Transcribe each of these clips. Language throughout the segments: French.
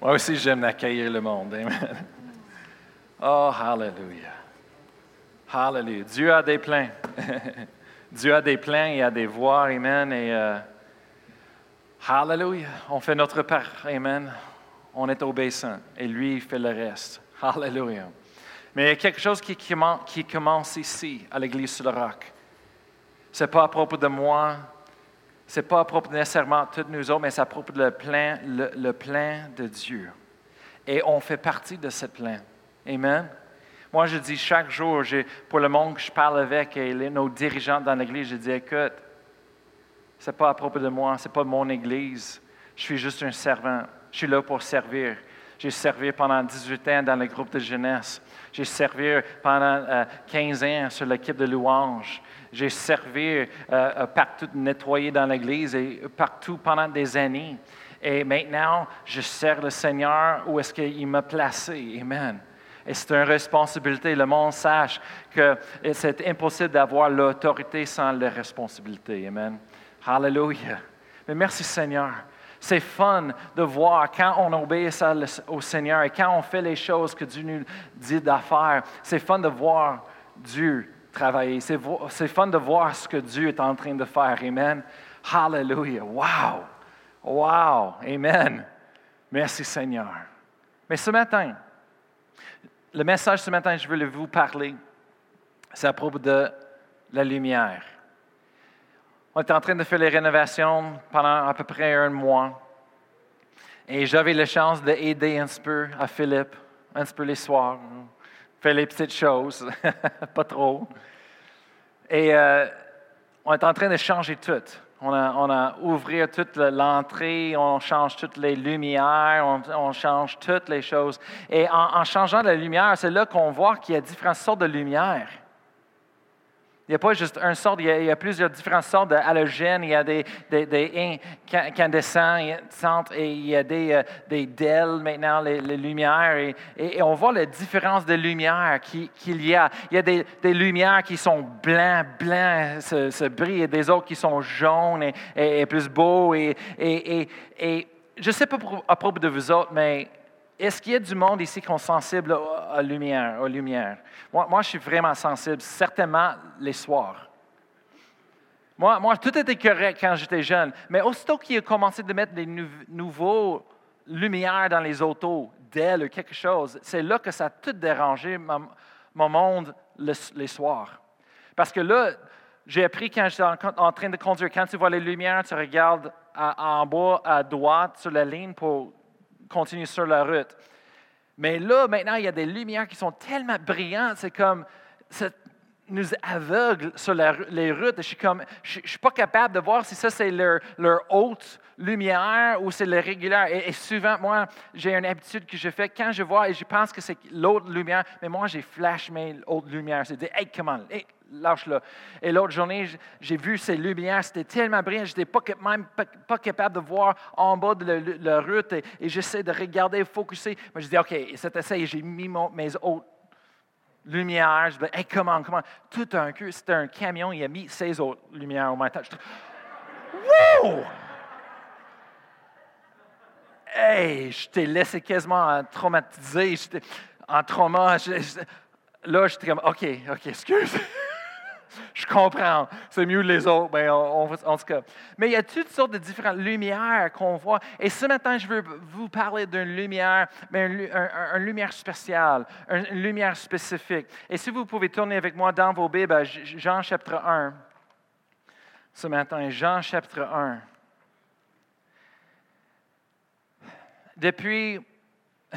Moi aussi, j'aime accueillir le monde. Amen. Oh, hallelujah. Hallelujah. Dieu a des plans. Dieu a des plans, il a des voies. Amen. Et euh, hallelujah. On fait notre part. Amen. On est obéissant. Et lui, fait le reste. Hallelujah. Mais il y a quelque chose qui, qui commence ici, à l'Église sur le roc. Ce n'est pas à propos de moi, n'est pas à propos nécessairement de tous nous autres, mais à propos du plein, le, le plein de Dieu. Et on fait partie de ce plein. Amen. Moi, je dis chaque jour, pour le monde que je parle avec et nos dirigeants dans l'Église, je dis, écoute, ce n'est pas à propos de moi, ce n'est pas mon Église. Je suis juste un servant. Je suis là pour servir. J'ai servi pendant 18 ans dans le groupe de jeunesse. J'ai servi pendant 15 euh, ans sur l'équipe de louange. J'ai servi euh, euh, partout, nettoyé dans l'Église et partout pendant des années. Et maintenant, je sers le Seigneur où est-ce qu'il m'a placé. Amen. Et c'est une responsabilité. Le monde sache que c'est impossible d'avoir l'autorité sans la responsabilité. Amen. Hallelujah. Mais merci Seigneur. C'est fun de voir quand on obéit au Seigneur et quand on fait les choses que Dieu nous dit d'affaire. C'est fun de voir Dieu C'est fun de voir ce que Dieu est en train de faire. Amen. Hallelujah. Wow. Wow. Amen. Merci Seigneur. Mais ce matin, le message ce matin, je voulais vous parler, c'est à propos de la lumière. On était en train de faire les rénovations pendant à peu près un mois. Et j'avais la chance d'aider un peu à Philippe, un peu les soirs, faire les petites choses, pas trop. Et euh, on est en train de changer tout. On a, on ouvert toute l'entrée, on change toutes les lumières, on, change toutes les choses. Et en, en changeant la lumière, c'est là qu'on voit qu'il y a différentes sortes de lumières. Il n'y a pas juste une sorte, il y a, plusieurs différentes sortes d'halogènes. Il y a des, des, incandescents et il y a des, euh, des DEL maintenant, les, lumières. Et, on voit la différence de lumière qu'il y a. Il y a des, lumières qui sont blancs, blancs, ce, ce brille, et des autres qui sont jaunes et, plus beaux. Et, je ne sais pas à propos de vous autres, mais est-ce qu'il y a du monde ici qui sont sensibles à la lumière, aux lumières? Moi, moi, je suis vraiment sensible, certainement les soirs. Moi, moi tout était correct quand j'étais jeune, mais aussitôt qu'il a commencé de mettre des nouveaux lumières dans les autos, d'elle ou quelque chose, c'est là que ça a tout dérangé mon monde les soirs. Parce que là, j'ai appris quand j'étais en, train de conduire, quand tu vois les lumières, tu regardes en bas à droite sur la ligne pour continuer sur la route. Mais là, maintenant, il y a des lumières qui sont tellement brillantes, c'est comme, ça nous aveugle sur les routes. Je suis comme, je, suis pas capable de voir si ça c'est leur, haute lumière ou c'est le régulière. Et, souvent, moi, j'ai une habitude que je fais quand je vois et je pense que c'est l'autre lumière, mais moi, j'ai flash mes hautes lumières. C'est dit, hey, comment, hey, lâche-le. Et l'autre journée, j'ai vu ces lumières, c'était tellement brillant, je n'étais même pas, capable de voir en bas de la, route et, j'essaie de regarder, focuser. Mais je dis, OK, c'est assez, j'ai mis mes autres lumières. Je dis, hey, comment, comment? Tout un cul, c'était un camion, il a mis ses autres lumières au matin. wow! Hey, je t'ai laissé quasiment traumatisé, en trauma. là, j'étais comme, OK, OK, excuse. Je comprends. C'est mieux que les autres. Ben, en tout cas. Mais il y a toutes sortes de différentes lumières qu'on voit? Et ce matin, je veux vous parler d'une lumière, mais une, lumière spéciale, une, lumière spécifique. Et si vous pouvez tourner avec moi dans vos Bibles, Jean chapitre 1. Ce matin, Jean chapitre 1. Depuis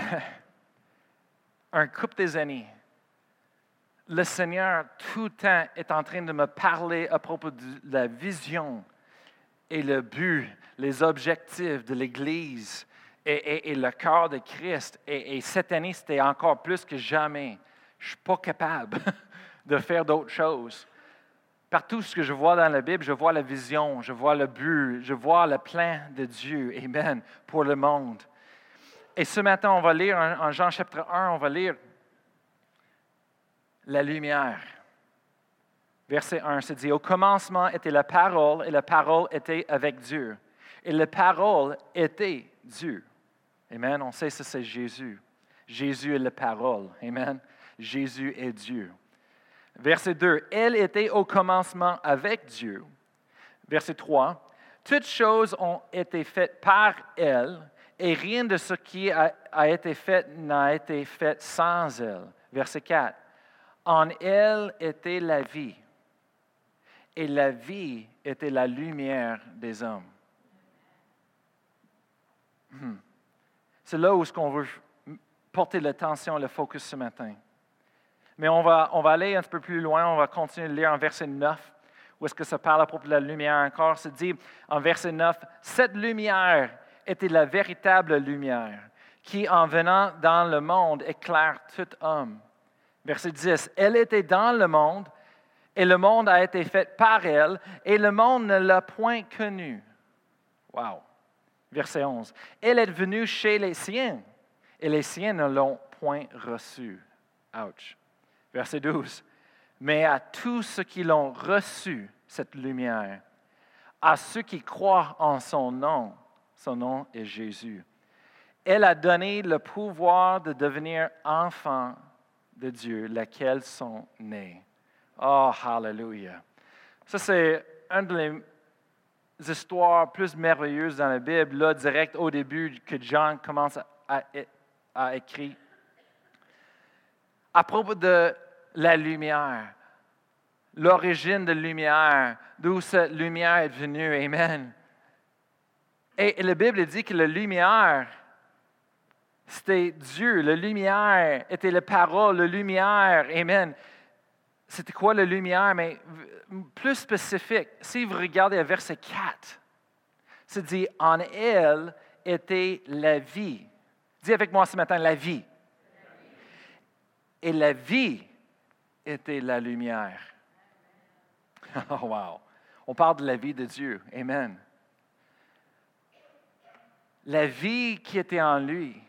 un couple des années, le Seigneur tout le temps est en train de me parler à propos de la vision et le but, les objectifs de l'Église et, le corps de Christ. Et, cette année, c'était encore plus que jamais. Je ne suis pas capable de faire d'autres choses. Partout ce que je vois dans la Bible, je vois la vision, je vois le but, je vois le plan de Dieu, Amen, pour le monde. Et ce matin, on va lire en Jean chapitre 1, on va lire la lumière. Verset 1, c'est dit, au commencement était la parole et la parole était avec Dieu. Et la parole était Dieu. Amen. On sait que c'est Jésus. Jésus est la parole. Amen. Jésus est Dieu. Verset 2. Elle était au commencement avec Dieu. Verset 3. Toutes choses ont été faites par elle, et rien de ce qui a, été fait n'a été fait sans elle. Verset 4. En elle était la vie, et la vie était la lumière des hommes. Hmm. C'est là où on veut porter l'attention, le focus ce matin. Mais on va, on va aller un peu plus loin, on va continuer de lire en verset 9, où est-ce que ça parle à propos de la lumière encore. C'est dit en verset 9, Cette lumière était la véritable lumière, qui en venant dans le monde éclaire tout homme. Verset 10, Elle était dans le monde, et le monde a été fait par elle, et le monde ne l'a point connue. Wow. Verset 11, Elle est venue chez les siens, et les siens ne l'ont point reçue. Ouch. Verset 12. Mais à tous ceux qui l'ont reçu, cette lumière, à ceux qui croient en son nom, son nom est Jésus. Elle a donné le pouvoir de devenir enfants de Dieu, lesquels sont nés. Oh, hallelujah. Ça, c'est une des histoires plus merveilleuses dans la Bible, là, direct au début, que Jean commence à, à écrire à propos de la lumière, l'origine de la lumière, d'où cette lumière est venue. Amen. Et, la Bible dit que la lumière, c'était Dieu. La lumière était la parole, la lumière. Amen. C'était quoi la lumière? Mais plus spécifique, si vous regardez le verset 4, c'est dit en elle était la vie. Dis avec moi ce matin la vie. Et la vie était la lumière. Oh, wow. On parle de la vie de Dieu. Amen. La vie qui était en lui,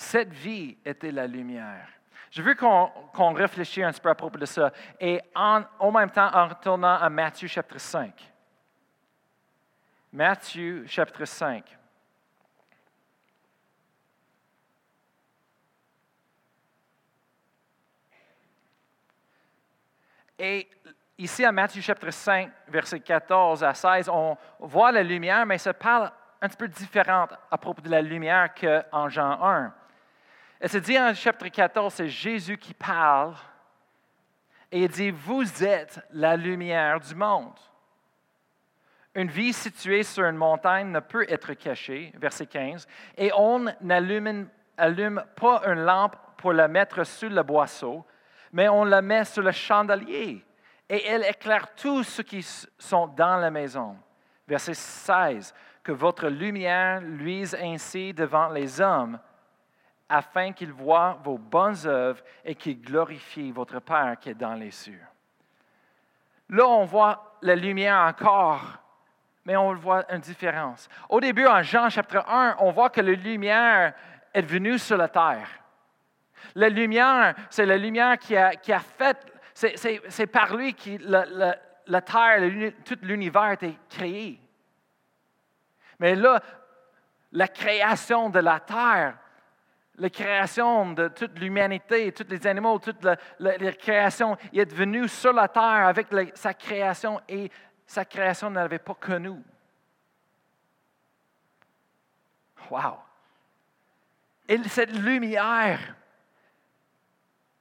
cette vie était la lumière. Je veux qu'on réfléchisse un peu à propos de ça. Et en, en même temps, en retournant à Matthieu chapitre 5. Matthieu chapitre 5. Et ici, à Matthieu chapitre 5, verset 14 à 16, on voit la lumière, mais ça parle un petit peu différente à propos de la lumière qu'en Jean 1. Et c'est dit en chapitre 14, c'est Jésus qui parle. Et il dit, vous êtes la lumière du monde. Une vie située sur une montagne ne peut être cachée, verset 15, et on n'allume pas une lampe pour la mettre sur le boisseau, mais on la met sur le chandelier et elle éclaire tous ceux qui sont dans la maison. Verset 16, que votre lumière luise ainsi devant les hommes, afin qu'ils voient vos bonnes œuvres et qu'ils glorifient votre Père qui est dans les cieux. Là, on voit la lumière encore, mais on voit une différence. Au début, en Jean chapitre 1, on voit que la lumière est venue sur la terre. La lumière, c'est la lumière qui a, fait, c'est par lui que la, terre, tout l'univers a été créé. Mais là, la création de la terre, la création de toute l'humanité, tous les animaux, toute la, création, il est venu sur la terre avec sa création et sa création ne l'avait pas connu. Wow! Et cette lumière,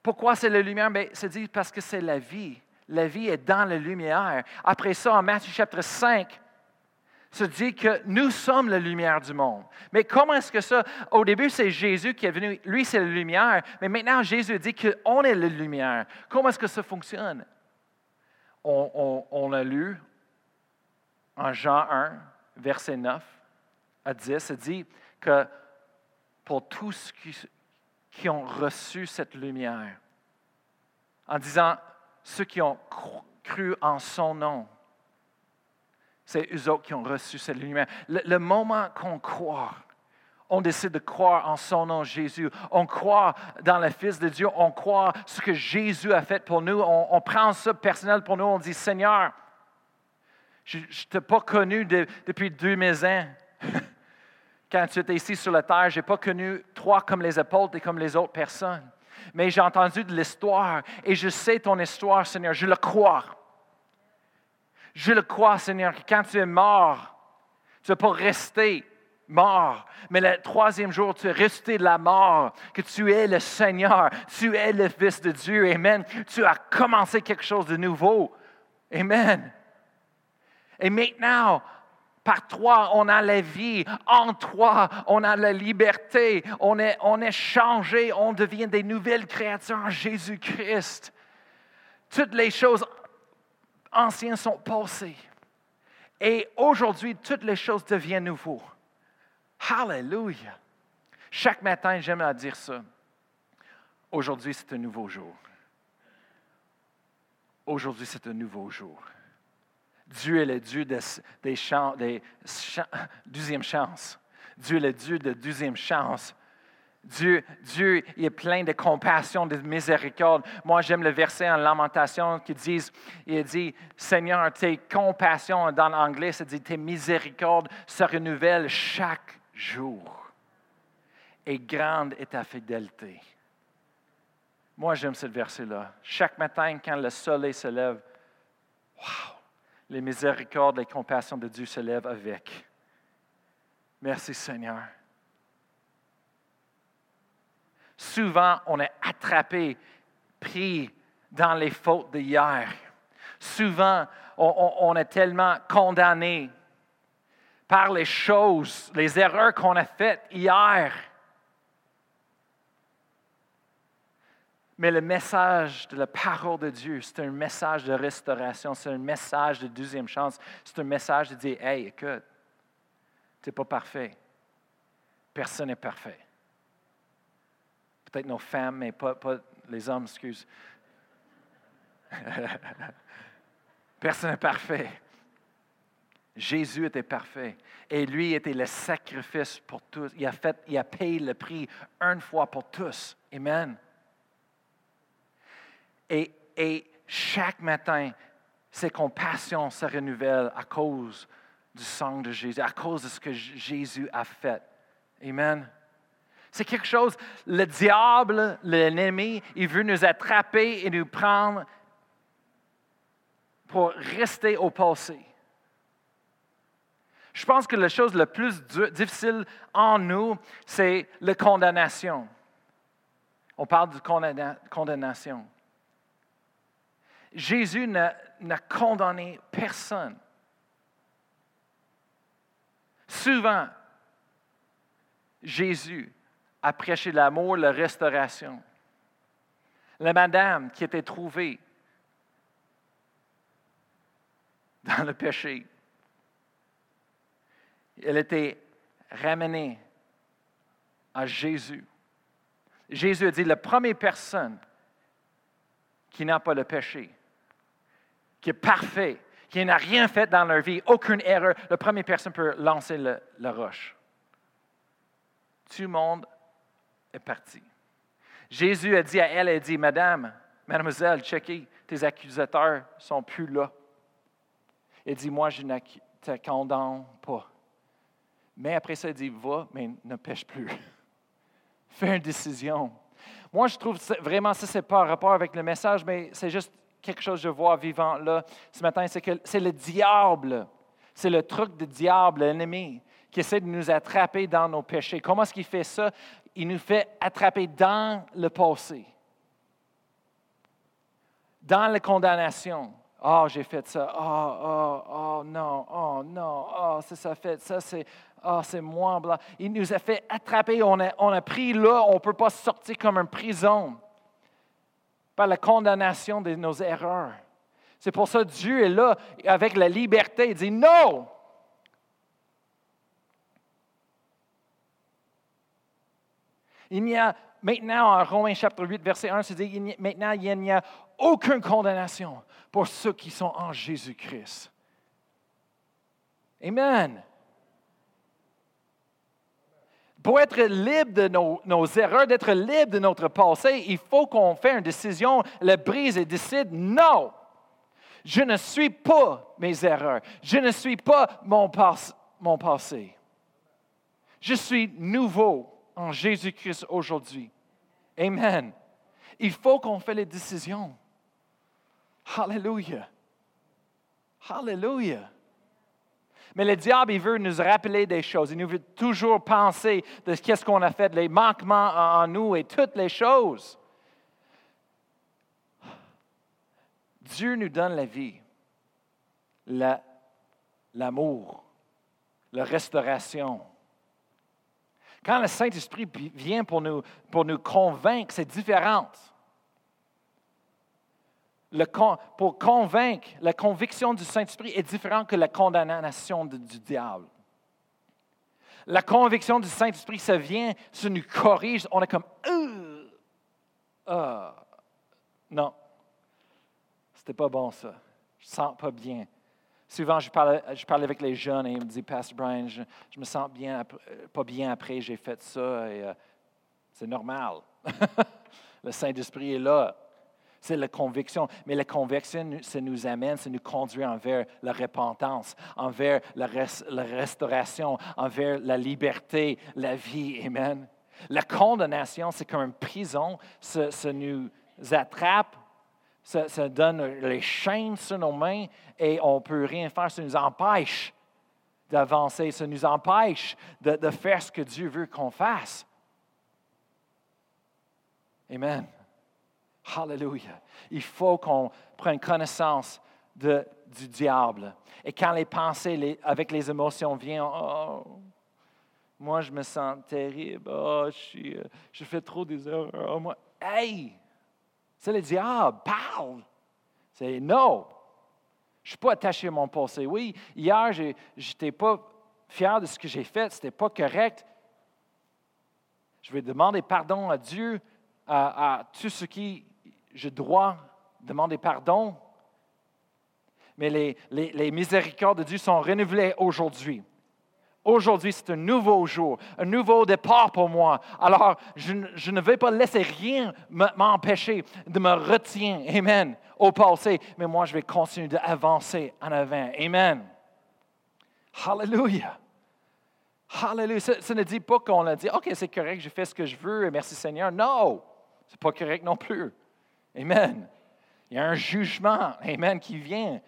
pourquoi c'est la lumière? Mais c'est dit parce que c'est la vie. La vie est dans la lumière. Après ça, en Matthieu chapitre 5, se dit que nous sommes la lumière du monde. Mais comment est-ce que ça? Au début, c'est Jésus qui est venu. Lui, c'est la lumière. Mais maintenant, Jésus dit qu'on est la lumière. Comment est-ce que ça fonctionne? On, a lu en Jean 1, verset 9 à 10, ça dit que pour tous qui, qui ont reçu cette lumière. En disant, ceux qui ont cru en son nom, c'est eux autres qui ont reçu cette lumière. Le, moment qu'on croit, on décide de croire en son nom, Jésus. On croit dans le Fils de Dieu. On croit ce que Jésus a fait pour nous. On, prend ça personnel pour nous. On dit, Seigneur, Je ne t'ai pas connu depuis 2000 ans. Quand tu étais ici sur la terre, je n'ai pas connu toi comme les apôtres et comme les autres personnes. Mais j'ai entendu de l'histoire et je sais ton histoire, Seigneur. Je le crois. Je le crois, Seigneur, que quand tu es mort, tu ne vas pas rester mort. Mais le troisième jour, tu es resté de la mort, que tu es le Seigneur, tu es le Fils de Dieu. Amen. Tu as commencé quelque chose de nouveau. Amen. Et maintenant, par toi, on a la vie. En toi, on a la liberté. On est, on est changé. On devient des nouvelles créatures en Jésus-Christ. Toutes les choses anciennes sont passées. Et aujourd'hui, toutes les choses deviennent nouvelles. Hallelujah. Chaque matin, j'aime à dire ça. Aujourd'hui, c'est un nouveau jour. Aujourd'hui, c'est un nouveau jour. Dieu est le Dieu des, des, des deuxième chance. Dieu est le Dieu de deuxième chance. Dieu, Dieu il est plein de compassion, de miséricorde. Moi, j'aime le verset en Lamentation qui dit, il dit, Seigneur, tes compassions, dans l'anglais, ça dit, tes miséricordes se renouvellent chaque jour. Et grande est ta fidélité. Moi, j'aime ce verset-là. Chaque matin, quand le soleil se lève, wow, les miséricordes, les compassions de Dieu se lèvent avec. Merci Seigneur. Souvent, on est attrapé, pris dans les fautes d'hier. Souvent, on, est tellement condamné par les choses, les erreurs qu'on a faites hier. Mais le message de la parole de Dieu, c'est un message de restauration, c'est un message de deuxième chance, c'est un message de dire, hey, écoute, tu n'es pas parfait. Personne n'est parfait. Peut-être nos femmes, mais pas, les hommes, excuse. Personne n'est parfait. Jésus était parfait. Et lui était le sacrifice pour tous. Il a, fait, il a payé le prix une fois pour tous. Amen. Et, chaque matin, ses compassions se renouvellent à cause du sang de Jésus, à cause de ce que Jésus a fait. Amen. C'est quelque chose, le diable, l'ennemi, il veut nous attraper et nous prendre pour rester au passé. Je pense que la chose la plus difficile en nous, c'est la condamnation. On parle de condamnation. Jésus n'a condamné personne. Souvent, Jésus a prêché l'amour, la restauration. La madame qui était trouvée dans le péché, elle était ramenée à Jésus. Jésus a dit, la première personne qui n'a pas le péché, qui est parfait, qui n'a rien fait dans leur vie, aucune erreur, la première personne peut lancer la roche. Tout le monde est parti. Jésus a dit à elle, elle dit, Madame, Mademoiselle, checkez, tes accusateurs ne sont plus là. Elle dit, moi, je ne te condamne pas. Mais après ça, elle dit, va, mais ne pêche plus. Fais une décision. Moi, je trouve vraiment, ça, ce n'est pas en rapport avec le message, mais c'est juste quelque chose que je vois vivant là ce matin, c'est que c'est le diable, c'est le truc du diable, l'ennemi, qui essaie de nous attraper dans nos péchés. Comment est-ce qu'il fait ça? Il nous fait attraper dans le passé, dans la condamnation. Oh, j'ai fait ça. Oh, oh, oh, non, oh, non, oh, c'est ça fait, ça, c'est, c'est moi. Il nous a fait attraper, on a, on a pris là, on ne peut pas sortir comme une prison par la condamnation de nos erreurs. C'est pour ça que Dieu est là avec la liberté. Il dit non. Il n'y a maintenant, en Romains chapitre 8, verset 1, c'est dit maintenant, il n'y a aucune condamnation pour ceux qui sont en Jésus-Christ. Amen. Pour être libre de nos, erreurs, d'être libre de notre passé, il faut qu'on fasse une décision, le brise et décide non. Je ne suis pas mes erreurs. Je ne suis pas mon passé. Je suis nouveau en Jésus-Christ aujourd'hui. Amen. Il faut qu'on fasse les décisions. Hallelujah. Hallelujah. Mais le diable, il veut nous rappeler des choses. Il nous veut toujours penser de ce qu'on a fait, les manquements en nous et toutes les choses. Dieu nous donne la vie, l'amour, la, restauration. Quand le Saint-Esprit vient pour nous, pour nous convaincre, c'est différent. Pour convaincre, la conviction du Saint-Esprit est différente que la condamnation du diable. La conviction du Saint-Esprit, ça vient, ça nous corrige. On est comme, euh, euh, non, c'était pas bon ça. Je sens pas bien. Souvent, je parle, je avec les jeunes et ils me disent, Pastor Brian, je, me sens bien, euh, pas bien après, j'ai fait ça. Et, c'est normal. le Saint-Esprit est là. C'est la conviction. Mais la conviction, ça nous amène, ça nous conduit envers la repentance, envers la, restauration, envers la liberté, la vie. Amen. La condamnation, c'est comme une prison. Ça, nous attrape, ça, donne les chaînes sur nos mains et on ne peut rien faire. Ça nous empêche d'avancer, ça nous empêche de, faire ce que Dieu veut qu'on fasse. Amen. Hallelujah. Il faut qu'on prenne connaissance du diable. Et quand les pensées avec les émotions viennent, oh, moi je me sens terrible, oh, je, euh, je fais trop des erreurs. Oh, moi. Hey, c'est le diable, parle. C'est non. Je ne suis pas attaché à mon passé. Oui, hier, je n'étais pas fier de ce que j'ai fait, ce n'était pas correct. Je vais demander pardon à Dieu, à, à tout ce qui je dois demander pardon. Mais les, les, miséricordes de Dieu sont renouvelées aujourd'hui. Aujourd'hui, c'est un nouveau jour, un nouveau départ pour moi. Alors, je, ne vais pas laisser rien m'empêcher de me retenir, Amen, au passé, mais moi, je vais continuer d'avancer en avant. Amen. Hallelujah. Hallelujah. Ça, ne dit pas qu'on a dit, OK, c'est correct, je fais ce que je veux, merci Seigneur. Non, ce n'est pas correct non plus. Amen. Il y a un jugement, Amen, qui vient.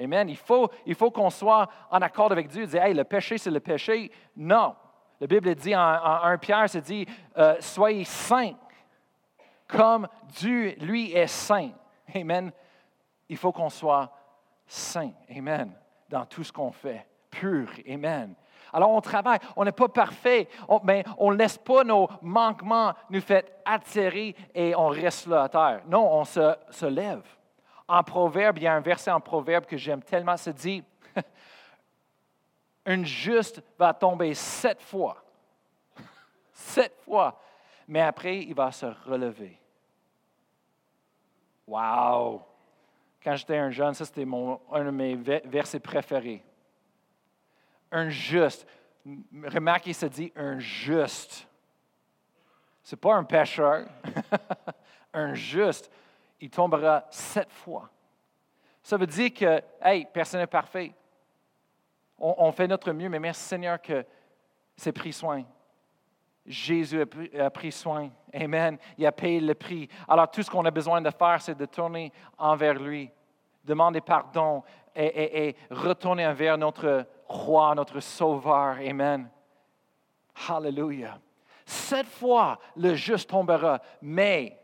Amen. Il faut, il faut qu'on soit en accord avec Dieu. Dire, hey, le péché, c'est le péché. Non. La Bible dit en, 1 Pierre, c'est dit, euh, soyez saints, comme Dieu, lui, est saint. Amen. Il faut qu'on soit saint. Amen. Dans tout ce qu'on fait. Pur. Amen. Alors on travaille, on n'est pas parfait, mais on ne laisse pas nos manquements nous faire attirer et on reste là à terre. Non, on se, se lève. En proverbe, il y a un verset en proverbe que j'aime tellement, ça dit, une juste va tomber sept fois. sept fois. Mais après, il va se relever. Wow! Quand j'étais un jeune, ça c'était un de mes versets préférés un juste. Remarquez, ça dit un juste. Ce n'est pas un pécheur. un juste, il tombera sept fois. Ça veut dire que, hey, personne n'est parfait. On, fait notre mieux, mais merci Seigneur que c'est pris soin. Jésus a pris, soin. Amen. Il a payé le prix. Alors tout ce qu'on a besoin de faire, c'est de tourner envers lui, demander pardon et, et retourner envers notre roi, notre sauveur. Amen. Hallelujah. Cette fois, le juste tombera, mais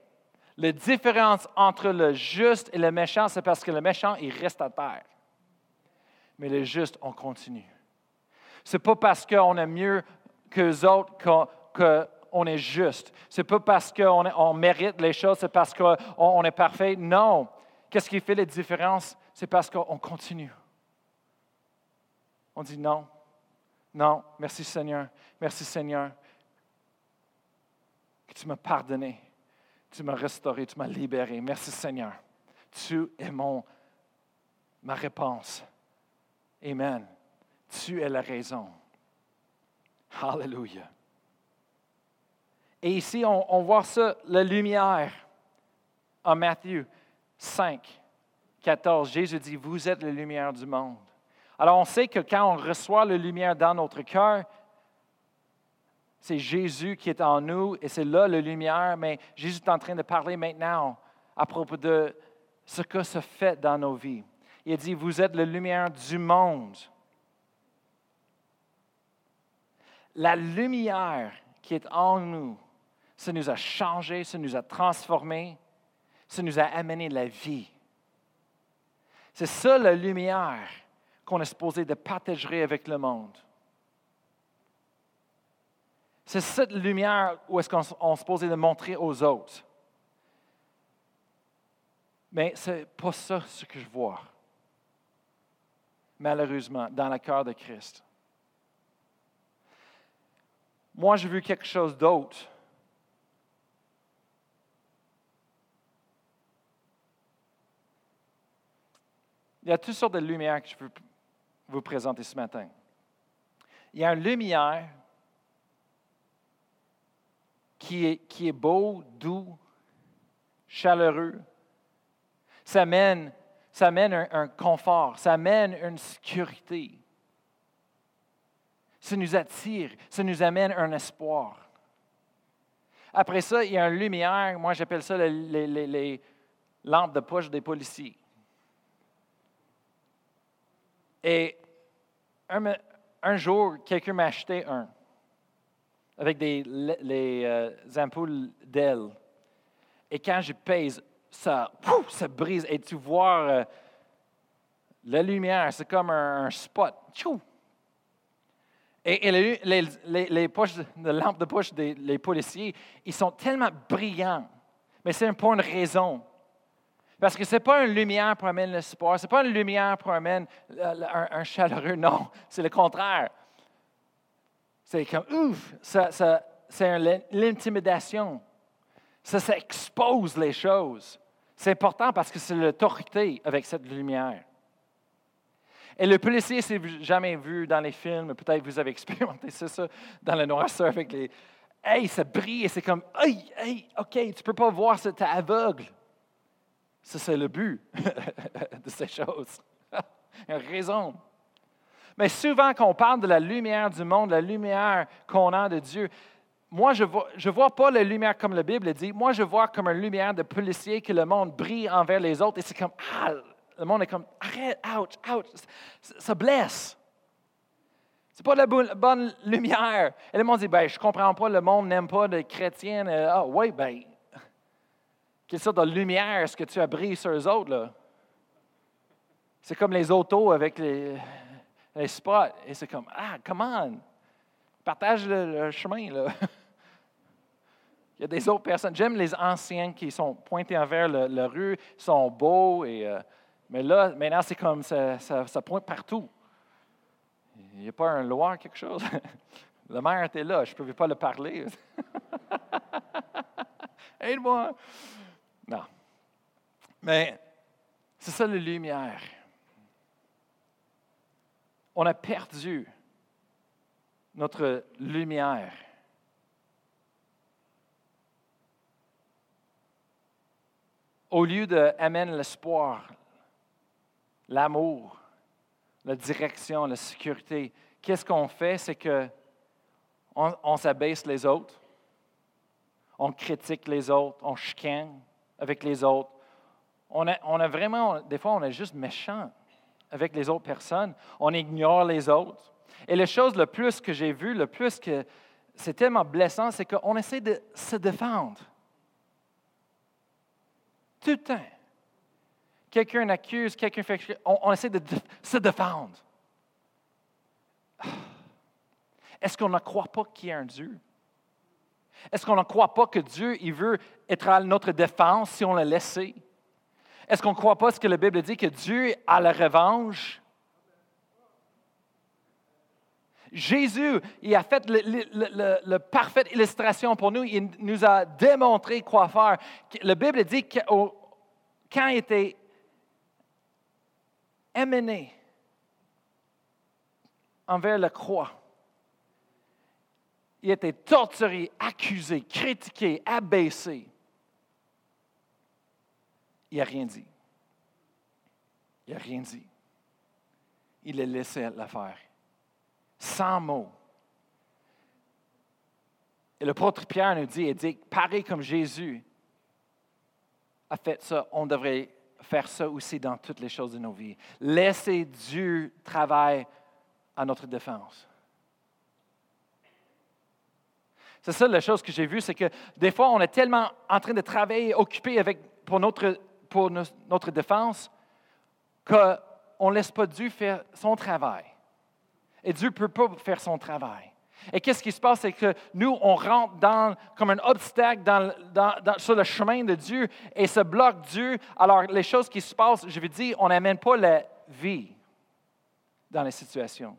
la différence entre le juste et le méchant, c'est parce que le méchant, il reste à terre. Mais le juste, on continue. Ce n'est pas parce qu'on est mieux que autres qu'on est juste. Ce n'est pas parce qu'on on mérite les choses, c'est parce qu'on est parfait. Non. Qu'est-ce qui fait la différence? C'est parce qu'on continue. On dit non, non, merci Seigneur, merci Seigneur, que tu m'as pardonné, tu m'as restauré, tu m'as libéré. Merci Seigneur. Tu es mon, ma réponse. Amen. Tu es la raison. Hallelujah. Et ici, on, voit ça, la lumière en Matthieu 5, 14, Jésus dit, vous êtes la lumière du monde. Alors on sait que quand on reçoit la lumière dans notre cœur, c'est Jésus qui est en nous et c'est là la lumière, mais Jésus est en train de parler maintenant à propos de ce que se fait dans nos vies. Il dit, vous êtes la lumière du monde. La lumière qui est en nous, ça nous a changé, ça nous a transformé, ça nous a amené la vie. C'est ça la lumière qu'on est supposé de partager avec le monde. C'est cette lumière où est-ce qu'on est supposé de montrer aux autres. Mais ce n'est pas ça ce que je vois, malheureusement, dans le cœur de Christ. Moi, j'ai vu quelque chose d'autre. Il y a toutes sortes de lumières que je veux vous présenter ce matin. Il y a une lumière qui est, beau, doux, chaleureux. Ça mène, ça mène un, confort, ça mène une sécurité. Ça nous attire, ça nous amène un espoir. Après ça, il y a une lumière, moi j'appelle ça les, lampes de poche des policiers. Et un jour, quelqu'un m'a acheté un avec des, les euh, ampoules d'ailes. Et quand je pèse, ça, ça brise. Et tu vois euh, la lumière, c'est comme un, spot. Et, les, les, les, poches, de lampes de poche des policiers, ils sont tellement brillants. Mais c'est pour une raison. Parce que ce n'est pas une lumière pour amener le sport, ce n'est pas une lumière pour amener un, chaleureux, non, c'est le contraire. C'est comme, ouf, ça, c'est l'intimidation. Ça, ça expose les choses. C'est important parce que c'est l'autorité avec cette lumière. Et le policier, c'est jamais vu dans les films, peut-être vous avez expérimenté ça, dans le noirceur avec les. Hey, ça brille et c'est comme, hey, hey, OK, tu peux pas voir, c'est aveugle. Ça, c'est le but de ces choses. Il a raison. Mais souvent, quand on parle de la lumière du monde, la lumière qu'on a de Dieu, moi, je ne vois, je vois pas la lumière comme la Bible dit. Moi, je vois comme une lumière de policier que le monde brille envers les autres. Et c'est comme, ah, le monde est comme, arrête, ouch, ouch, ça blesse. Ce n'est pas la bonne lumière. Et le monde dit, ben, je comprends pas, le monde n'aime pas les chrétiens. Ah oui, ben, quelle sorte de lumière est-ce que tu as brillé sur eux autres, là? C'est comme les autos avec les, spots. Et c'est comme, ah, come on! Partage le, chemin, là. Il y a des autres personnes. J'aime les anciens qui sont pointés envers la rue, sont beaux. Et, euh, mais là, maintenant, c'est comme ça, ça, pointe partout. Il n'y a pas un loi, quelque chose? Le maire était là, je ne pouvais pas le parler. Aide-moi. Non. Mais c'est ça la lumière. On a perdu notre lumière. Au lieu d'amener l'espoir, l'amour, la direction, la sécurité, qu'est-ce qu'on fait? C'est que on s'abaisse les autres, on critique les autres, on chicane, avec les autres. On on a vraiment, des fois, on est juste méchant avec les autres personnes. On ignore les autres. Et la chose le plus que j'ai vu, le plus que c'est tellement blessant, c'est qu'on essaie de se défendre. Tout le temps. Quelqu'un accuse, quelqu'un fait. On, on essaie de se défendre. Est-ce qu'on ne croit pas qu'il y a un Dieu? Est-ce qu'on ne croit pas que Dieu il veut être à notre défense si on l'a laissé? Est-ce qu'on ne croit pas ce que la Bible dit, que Dieu a la revanche? Jésus, il a fait la parfaite illustration pour nous. Il nous a démontré quoi faire. La Bible dit que quand il était amené envers la croix, il était torturé, accusé, critiqué, abaissé. Il n'a rien dit. Il n'a rien dit. Il a laissé la faire. Sans mots. Et le l'apôtre Pierre nous dit, il dit, pareil comme Jésus a fait ça, on devrait faire ça aussi dans toutes les choses de nos vies. Laisser Dieu travailler à notre défense. C'est ça la chose que j'ai vue, c'est que des fois, on est tellement en train de travailler, occupé avec, pour, notre, pour notre défense, qu'on ne laisse pas Dieu faire son travail. Et Dieu ne peut pas faire son travail. Et qu'est-ce qui se passe? C'est que nous, on rentre dans, comme un obstacle sur le chemin de Dieu et se bloque Dieu. Alors, les choses qui se passent, je veux dire, on n'amène pas la vie dans les situations.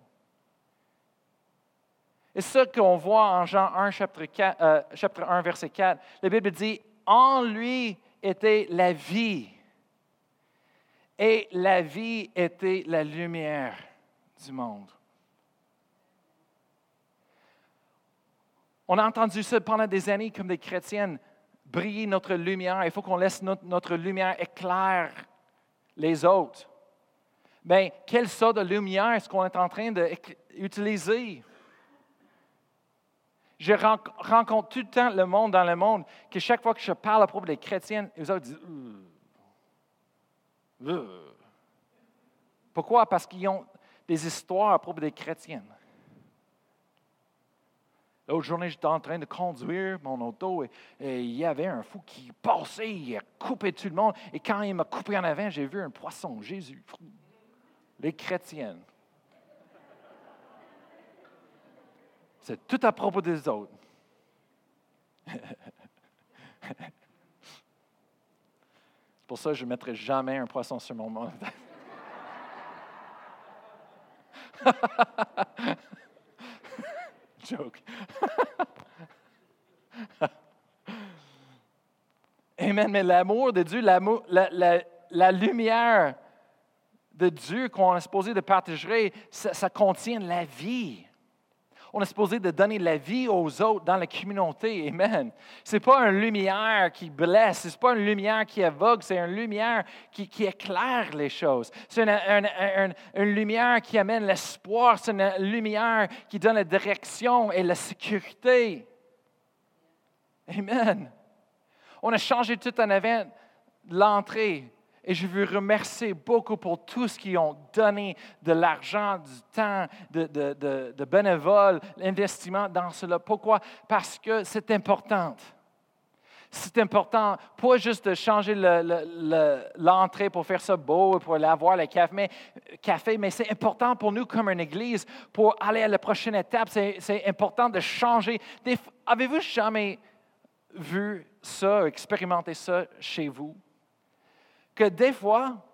Et ce qu'on voit en Jean 1, chapitre, 4, euh, chapitre 1, verset 4, la Bible dit, en lui était la vie. Et la vie était la lumière du monde. On a entendu ça pendant des années comme des chrétiennes, briller notre lumière. Il faut qu'on laisse notre, lumière éclairer les autres. Bien, quelle sorte de lumière est-ce qu'on est en train d'utiliser? Je rencontre tout le temps le monde dans le monde que chaque fois que je parle à propos des chrétiennes, les autres disent Pourquoi? Parce qu'ils ont des histoires à propos des chrétiennes. L'autre journée, j'étais en train de conduire mon auto et, il y avait un fou qui passait, il a coupé tout le monde. Et quand il m'a coupé en avant, j'ai vu un poisson, Jésus. Les chrétiennes. C'est tout à propos des autres. C'est pour ça que je ne mettrai jamais un poisson sur mon monde. Joke. Amen. Mais l'amour de Dieu, la, la, lumière de Dieu qu'on est supposé de partager, ça contient la vie. On est supposé de donner la vie aux autres dans la communauté. Amen. Ce n'est pas une lumière qui blesse, ce n'est pas une lumière qui aveugle, c'est une lumière qui, éclaire les choses. C'est une, une, lumière qui amène l'espoir, c'est une lumière qui donne la direction et la sécurité. Amen. On a changé tout en avant l'entrée et je veux remercier beaucoup pour tout ce qu'ils ont donné de l'argent, du temps, de, de, de, bénévoles, l'investissement dans cela. Pourquoi? Parce que c'est important. C'est important, pas juste de changer l'entrée pour faire ça beau, pour avoir le café, mais c'est important pour nous comme une église pour aller à la prochaine étape. C'est important de changer. Avez-vous jamais vu ça, expérimenté ça chez vous? Que des fois,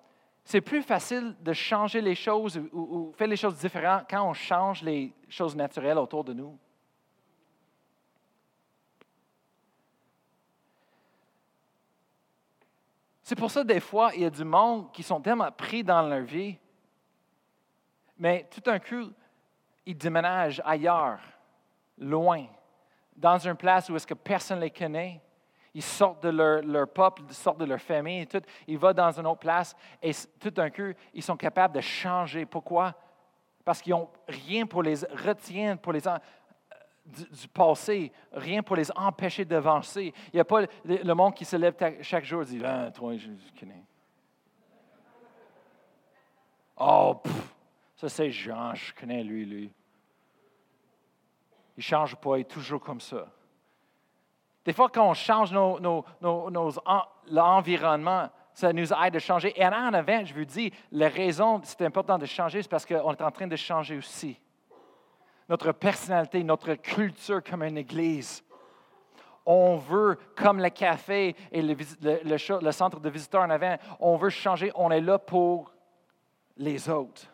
c'est plus facile de changer les choses ou, faire les choses différentes quand on change les choses naturelles autour de nous. C'est pour ça, des fois, il y a du monde qui sont tellement pris dans leur vie, mais tout d'un coup, ils déménagent ailleurs, loin, dans une place où est-ce que personne ne les connaît, ils sortent de leur, peuple, ils sortent de leur famille, et tout. Ils vont dans une autre place et tout d'un coup, ils sont capables de changer. Pourquoi? Parce qu'ils n'ont rien pour les retenir, pour les du, passé, rien pour les empêcher d'avancer. Il n'y a pas le, monde qui se lève chaque jour et dit Ah, toi, je connais. Oh, ça c'est Jean, je connais lui, lui. Il ne change pas, il est toujours comme ça. Des fois, quand on change l'environnement, ça nous aide à changer. Et en avant, je vous dis, la raison, c'est important de changer, c'est parce qu'on est en train de changer aussi. Notre personnalité, notre culture comme une église. On veut, comme le café et le, le centre de visiteurs en avant, on veut changer. On est là pour les autres.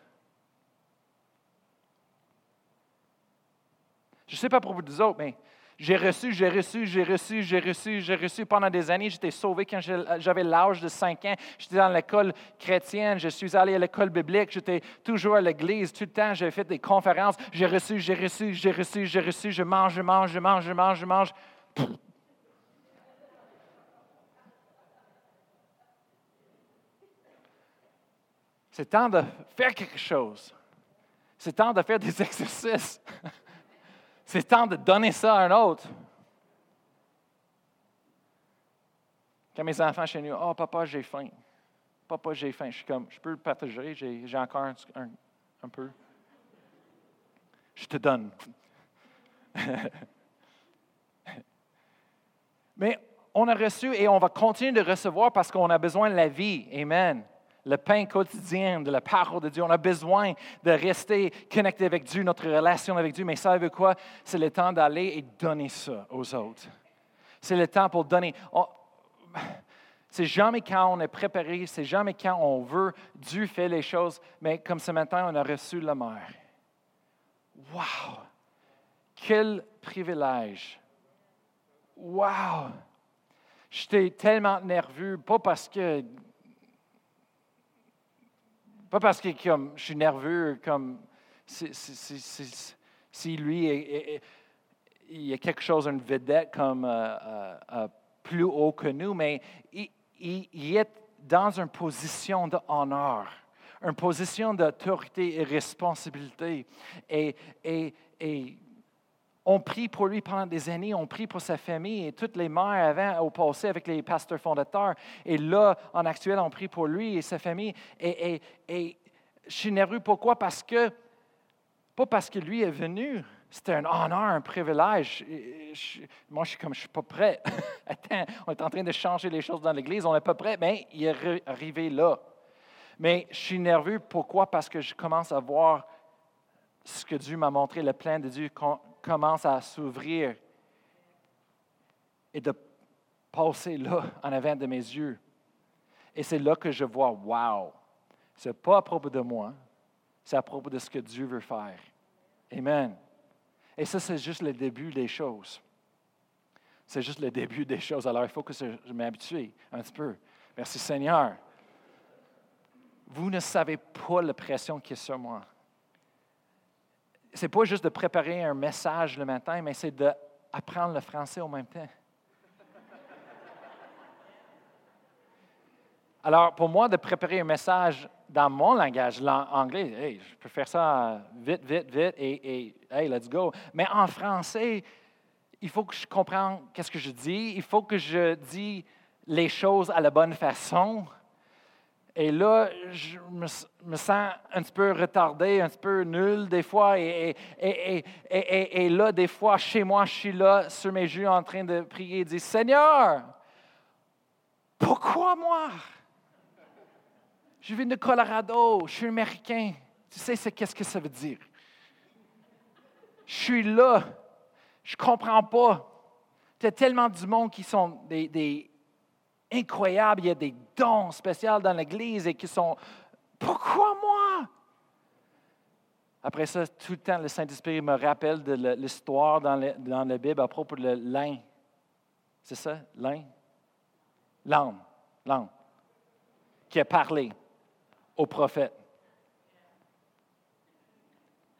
Je ne sais pas pour vous autres, mais j'ai reçu, j'ai reçu, j'ai reçu, j'ai reçu, j'ai reçu. Pendant des années, j'étais sauvé quand j'avais l'âge de 5 ans. J'étais dans l'école chrétienne, je suis allé à l'école biblique, j'étais toujours à l'église tout le temps, j'ai fait des conférences. J'ai reçu, j'ai reçu, j'ai reçu, j'ai reçu, je mange, je mange, je mange, je mange, je mange. C'est temps de faire quelque chose. C'est temps de faire des exercices. C'est temps de donner ça à un autre. Quand mes enfants chez nous, oh papa, j'ai faim. Papa, j'ai faim. Je suis comme, je peux le partager, j'ai encore un, un peu. Je te donne. Mais on a reçu et on va continuer de recevoir parce qu'on a besoin de la vie. Amen le pain quotidien de la parole de Dieu. On a besoin de rester connecté avec Dieu, notre relation avec Dieu. Mais savez quoi? C'est le temps d'aller et donner ça aux autres. C'est le temps pour donner. C'est jamais quand on est préparé, c'est jamais quand on veut. Dieu fait les choses. Mais comme ce matin, on a reçu la mer. Wow! Quel privilège! Wow! J'étais tellement nerveux, pas parce que pas parce que comme, je suis nerveux, comme si, lui, il y a quelque chose, une vedette comme euh, euh, euh, plus haut que nous, mais il, est dans une position d'honneur, une position d'autorité et responsabilité. Et, et on prie pour lui pendant des années, on prie pour sa famille et toutes les mères avant au passé avec les pasteurs fondateurs. Et là, en actuel, on prie pour lui et sa famille. Et, je suis nerveux. Pourquoi? Parce que, pas parce que lui est venu. C'était un honneur, un privilège. moi, je suis comme, je suis pas prêt. Attends, on est en train de changer les choses dans l'Église, on n'est pas prêt, mais il est arrivé là. Mais je suis nerveux. Pourquoi? Parce que je commence à voir ce que Dieu m'a montré, le plan de Dieu commence à s'ouvrir et de passer là en avant de mes yeux. Et c'est là que je vois, wow, ce n'est pas à propos de moi, c'est à propos de ce que Dieu veut faire. Amen. Et ça, c'est juste le début des choses. C'est juste le début des choses. Alors, il faut que je m'habitue un petit peu. Merci Seigneur. Vous ne savez pas la pression qui est sur moi c'est pas juste de préparer un message le matin, mais c'est d'apprendre le français en même temps. Alors, pour moi, de préparer un message dans mon langage anglais, je peux faire ça vite, vite, vite, et, et hey, let's go. Mais en français, il faut que je comprenne qu'est-ce que je dis, il faut que je dise les choses à la bonne façon. Et là, je me, sens un petit peu retardé, un petit peu nul des fois. Et, là, des fois, chez moi, je suis là, sur mes genoux, en train de prier et dire, Seigneur, pourquoi moi? Je viens de Colorado, je suis américain. Tu sais, qu'est-ce que ça veut dire? Je suis là, je ne comprends pas. Il y a tellement du monde qui sont des incroyable. Il y a des dons spéciaux dans l'Église et qui sont Pourquoi moi? Après ça, tout le temps, le Saint-Esprit me rappelle de l'histoire dans, la Bible à propos de l'un. C'est ça, l'un? L'âme, l'âme, qui a parlé au prophète.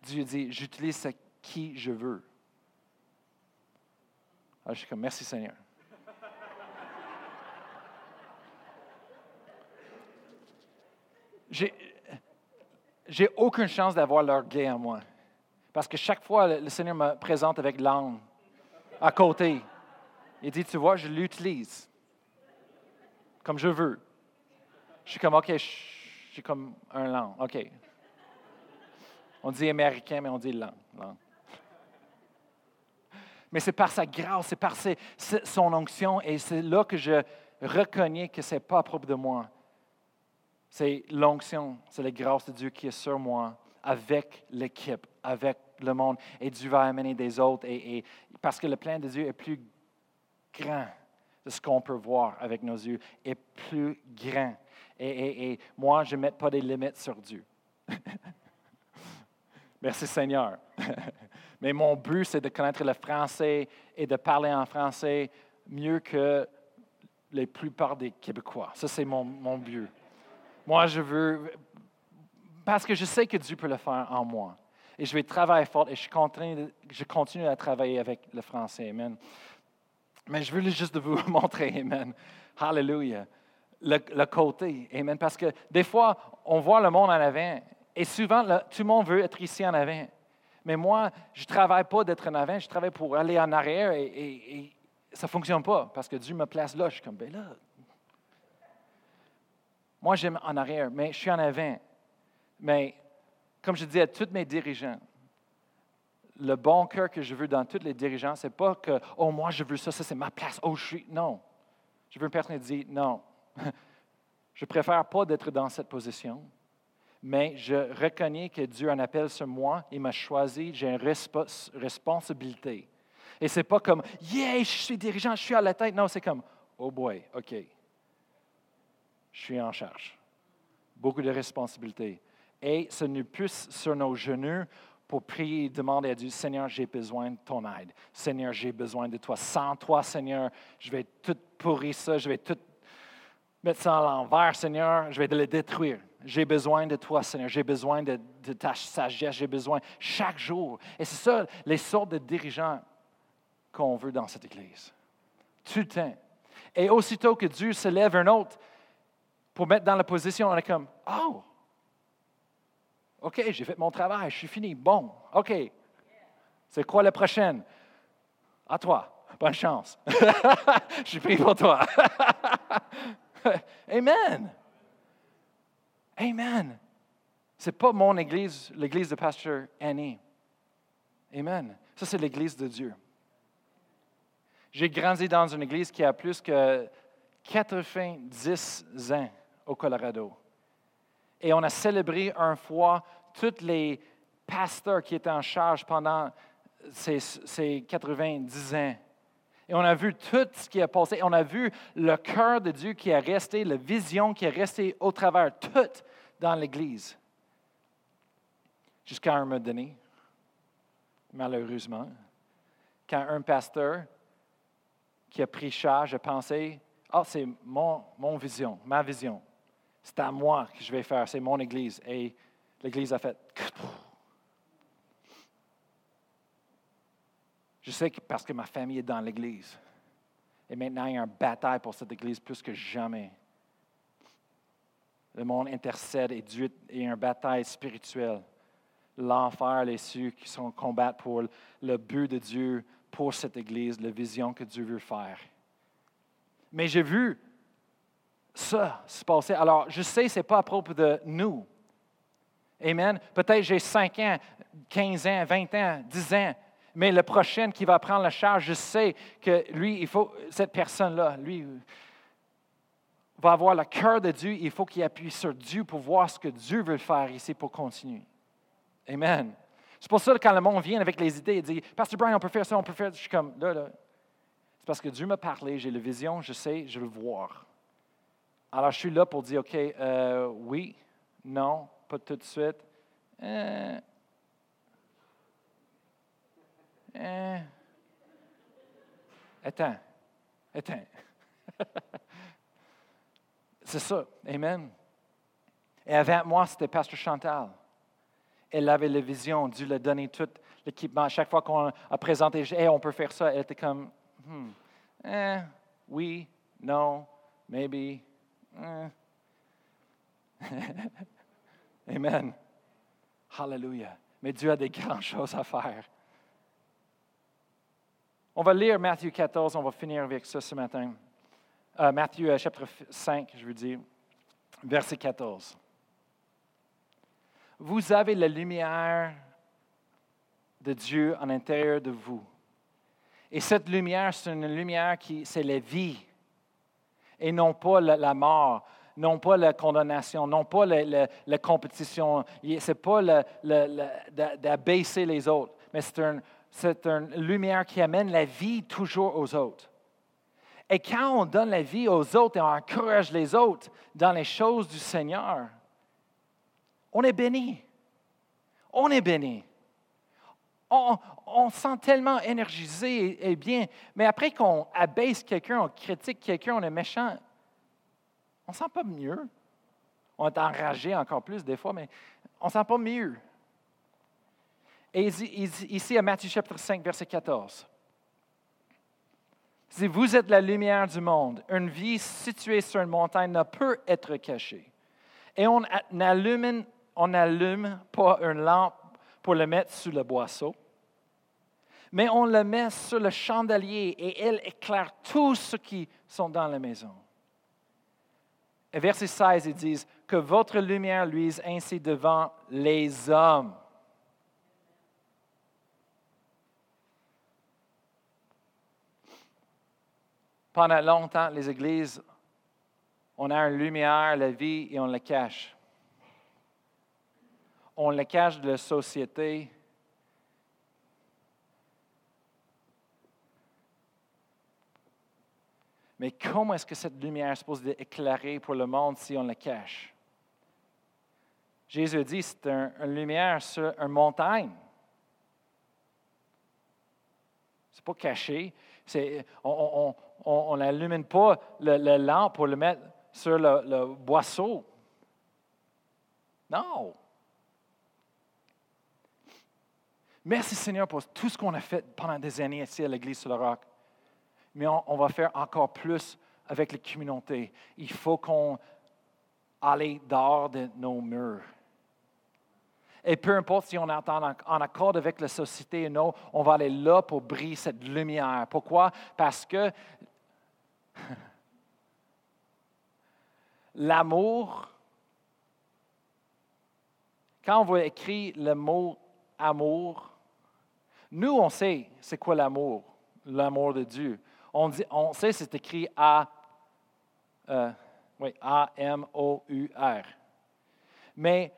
Dieu dit, j'utilise ce qui je veux. Alors, je suis comme, merci Seigneur. J'ai aucune chance d'avoir leur gay en moi. Parce que chaque fois, le Seigneur me présente avec l'âme à côté. Il dit, tu vois, je l'utilise comme je veux. Je suis comme, OK, suis comme un langue. OK. On dit américain, mais on dit langue. Mais c'est par sa grâce, c'est par son onction, et c'est là que je reconnais que ce n'est pas propre de moi, c'est l'onction, c'est la grâce de Dieu qui est sur moi, avec l'équipe, avec le monde. Et Dieu va amener des autres. Et, parce que le plan de Dieu est plus grand de ce qu'on peut voir avec nos yeux, est plus grand. Et, moi, je ne mets pas des limites sur Dieu. Merci Seigneur. Mais mon but, c'est de connaître le français et de parler en français mieux que la plupart des Québécois. Ça, c'est mon but. Moi, je veux, parce que je sais que Dieu peut le faire en moi. Et je vais travailler fort et je continue, je continue à travailler avec le français. Amen. Mais je veux juste vous montrer, Amen. Hallelujah. le, côté. Amen. Parce que des fois, on voit le monde en avant et souvent, tout le monde veut être ici en avant. Mais moi, je ne travaille pas d'être en avant, je travaille pour aller en arrière et, ça ne fonctionne pas parce que Dieu me place là. Je suis comme, ben là. Moi, j'aime en arrière, mais je suis en avant. Mais comme je dis à tous mes dirigeants, le bon cœur que je veux dans tous les dirigeants, ce n'est pas que, oh, moi, je veux ça, ça, c'est ma place, oh, je suis. Non. Je veux une personne qui dit, non, je préfère pas d'être dans cette position, mais je reconnais que Dieu en appelle sur moi, il m'a choisi, j'ai une responsabilité. Et ce n'est pas comme, yeah, je suis dirigeant, je suis à la tête. Non, c'est comme, oh boy, OK, je suis en charge. Beaucoup de responsabilités. Et ce n'est plus sur nos genoux pour prier et demander à Dieu, Seigneur, j'ai besoin de ton aide. Seigneur, j'ai besoin de toi. Sans toi, Seigneur, je vais tout pourrir ça, je vais tout mettre ça à l'envers, Seigneur, je vais le détruire. J'ai besoin de toi, Seigneur. J'ai besoin de, ta sagesse. J'ai besoin chaque jour. Et c'est ça, les sortes de dirigeants qu'on veut dans cette Église. Tout le. Et aussitôt que Dieu se lève un autre pour mettre dans la position, on est comme, oh, OK, j'ai fait mon travail, je suis fini. Bon, OK. C'est quoi la prochaine? À toi. Bonne chance. je suis pour toi. Amen. Amen. Ce n'est pas mon église, l'église de pasteur Annie. Amen. Ça, c'est l'église de Dieu. J'ai grandi dans une église qui a plus que 90 ans au Colorado. Et on a célébré un fois tous les pasteurs qui étaient en charge pendant ces, ces 90 ans. Et on a vu tout ce qui a passé. On a vu le cœur de Dieu qui est resté, la vision qui est restée au travers, tout dans l'Église. Jusqu'à un moment donné, malheureusement, quand un pasteur qui a pris charge a pensé, ah, c'est mon vision, ma vision. C'est à moi que je vais faire, c'est mon Église. Et l'Église a fait. Je sais que parce que ma famille est dans l'Église. Et maintenant, il y a une bataille pour cette Église plus que jamais. Le monde intercède et Dieu est une bataille spirituelle. L'enfer, les cieux qui sont combattent pour le but de Dieu pour cette Église, la vision que Dieu veut faire. Mais j'ai vu ça se passer. Alors, je sais, ce n'est pas à propos de nous. Amen. Peut-être j'ai 5 ans, 15 ans, 20 ans, 10 ans, mais le prochain qui va prendre la charge, je sais que lui, il faut, cette personne-là, lui, va avoir le cœur de Dieu. Il faut qu'il appuie sur Dieu pour voir ce que Dieu veut faire ici pour continuer. Amen. C'est pour ça que quand le monde vient avec les idées et dit Pasteur Brian, on peut faire ça, on peut faire ça, je suis comme là, là. C'est parce que Dieu m'a parlé, j'ai la vision, je sais, je veux voir. Alors je suis là pour dire OK, euh, oui, non, pas tout de suite. Euh, euh, attends, attends. C'est ça, Amen. Et avec moi, c'était Pasteur Chantal. Elle avait la vision, Dieu l'a donné tout l'équipement. À chaque fois qu'on a présenté, hey, on peut faire ça, elle était comme, hmm, eh, oui, non, maybe. Eh. Amen. Hallelujah. Mais Dieu a des grandes choses à faire. On va lire Matthieu 14, on va finir avec ça ce matin. Euh, Matthieu euh, chapitre 5, je veux dire, verset 14. Vous avez la lumière de Dieu en intérieur de vous. Et cette lumière, c'est une lumière qui, c'est la vie, et non pas la mort non pas la condamnation, non pas la, compétition, ce n'est pas d'abaisser les autres, mais c'est une lumière qui amène la vie toujours aux autres. Et quand on donne la vie aux autres et on encourage les autres dans les choses du Seigneur, on est béni. On est béni. On, sent tellement énergisé et bien, mais après qu'on abaisse quelqu'un, on critique quelqu'un, on est méchant, on ne sent pas mieux. On est enragé encore plus des fois, mais on ne sent pas mieux. Et ici, à Matthieu chapitre 5, verset 14. Si vous êtes la lumière du monde, une vie située sur une montagne ne peut être cachée. Et on n'allume pas une lampe pour le mettre sous le boisseau, mais on le met sur le chandelier et elle éclaire tous ceux qui sont dans la maison. Et verset 16, ils disent que votre lumière luise ainsi devant les hommes. Pendant longtemps, les églises, on a une lumière, la vie, et on la cache. On la cache de la société. Mais comment est-ce que cette lumière est supposée éclairer pour le monde si on la cache? Jésus dit c'est une lumière sur une montagne. Ce n'est pas caché. on n'allumine pas le, le, lampe pour le mettre sur le, le boisseau. Non. Merci Seigneur pour tout ce qu'on a fait pendant des années ici à l'Église sur le roc. Mais on, va faire encore plus avec les communautés. Il faut qu'on aille dehors de nos murs. Et peu importe si on est en, accord avec la société ou non, on va aller là pour briller cette lumière. Pourquoi? Parce que l'amour, quand on va écrire le mot amour, nous, on sait c'est quoi l'amour, l'amour de Dieu. On, dit, on sait c'est écrit A, euh, oui, A-M-O-U-R. Mais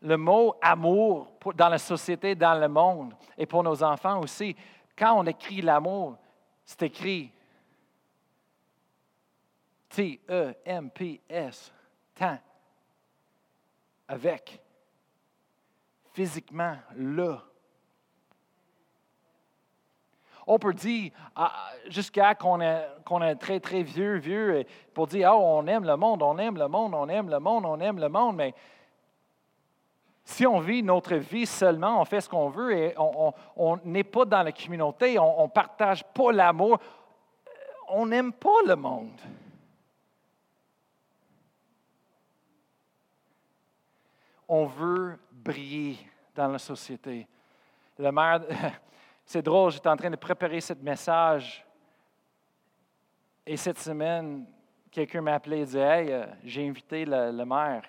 le mot amour dans la société, dans le monde, et pour nos enfants aussi, quand on écrit l'amour, c'est écrit T-E-M-P-S, tant, avec, physiquement, là. On peut dire, ah, jusqu'à qu'on est, très, très vieux, vieux, pour dire, oh, on aime le monde, on aime le monde, on aime le monde, on aime le monde, mais si on vit notre vie seulement, on fait ce qu'on veut et on n'est pas dans la communauté, on ne partage pas l'amour, on n'aime pas le monde. On veut briller dans la société. Le maire, c'est drôle, j'étais en train de préparer ce message et cette semaine, quelqu'un m'a appelé et dit Hey, euh, j'ai invité le maire.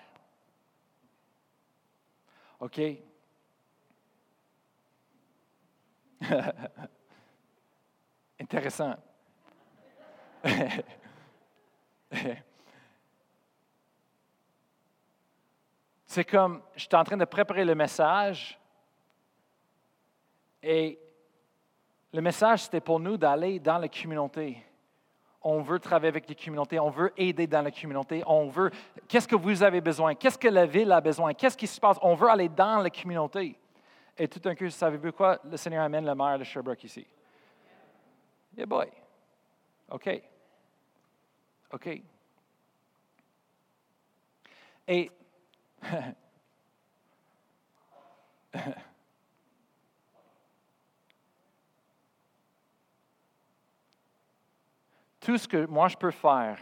OK? Intéressant. C'est comme, je suis en train de préparer le message et le message, c'était pour nous d'aller dans la communauté on veut travailler avec les communautés, on veut aider dans la communauté, on veut, qu'est-ce que vous avez besoin, qu'est-ce que la ville a besoin, qu'est-ce qui se passe, on veut aller dans la communauté. Et tout d'un coup, savez-vous quoi? Le Seigneur amène le maire de Sherbrooke ici. Yeah boy. OK. OK. Et Tout ce que moi je peux faire,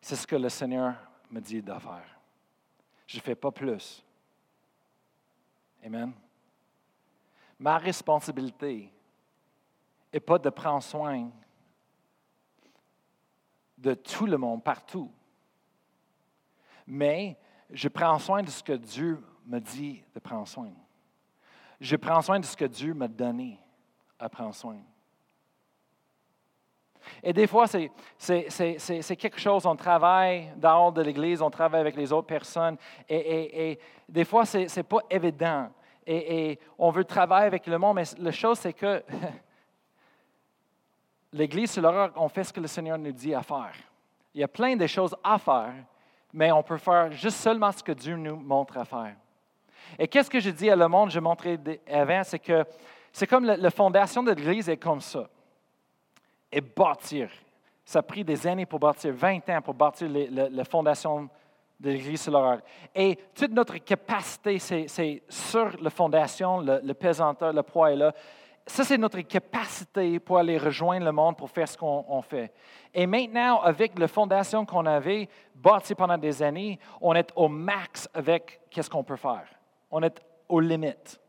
c'est ce que le Seigneur me dit de faire. Je ne fais pas plus. Amen. Ma responsabilité n'est pas de prendre soin de tout le monde partout, mais je prends soin de ce que Dieu me dit de prendre soin. Je prends soin de ce que Dieu m'a donné à prendre soin. Et des fois, c'est quelque chose, on travaille dehors de l'Église, on travaille avec les autres personnes, et, des fois, ce n'est pas évident. Et, on veut travailler avec le monde, mais la chose, c'est que l'Église, sur l'horreur, on fait ce que le Seigneur nous dit à faire. Il y a plein de choses à faire, mais on peut faire juste seulement ce que Dieu nous montre à faire. Et qu'est-ce que je dis à le monde, je montrais avant, c'est que c'est comme la fondation de l'Église est comme ça et bâtir. Ça a pris des années pour bâtir, 20 ans pour bâtir la fondation de l'Église l'horreur. Et toute notre capacité, c'est sur la fondation, le, pesanteur, le poids est là. ça, c'est notre capacité pour aller rejoindre le monde, pour faire ce qu'on fait. Et maintenant, avec la fondation qu'on avait bâtie pendant des années, on est au max avec qu'est-ce qu'on peut faire. On est aux limites.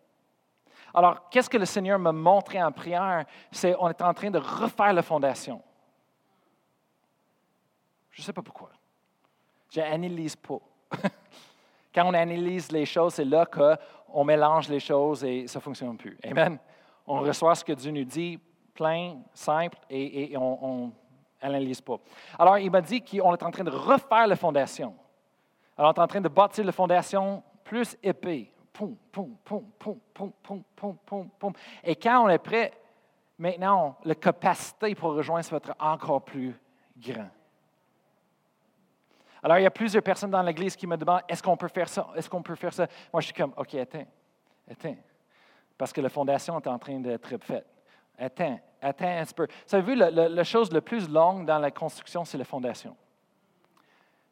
Alors, qu'est-ce que le Seigneur m'a montré en prière? C'est on est en train de refaire la fondation. Je ne sais pas pourquoi. Je n'analyse pas. Quand on analyse les choses, c'est là qu'on mélange les choses et ça ne fonctionne plus. Amen on reçoit ce que Dieu nous dit, plein, simple, et, on n'analyse pas. Alors, il m'a dit qu'on est en train de refaire la fondation. Alors, on est en train de bâtir la fondation plus épais. Et quand on est prêt, maintenant, la capacité pour rejoindre va être encore plus grand. Alors, il y a plusieurs personnes dans l'Église qui me demandent, est-ce qu'on peut faire ça? Est-ce qu'on peut faire ça? Moi, je suis comme, OK, attends, attends parce que la fondation est en train d'être faite. Attends, attends un peu. Savez-vous, la, chose la plus longue dans la construction, c'est la fondation.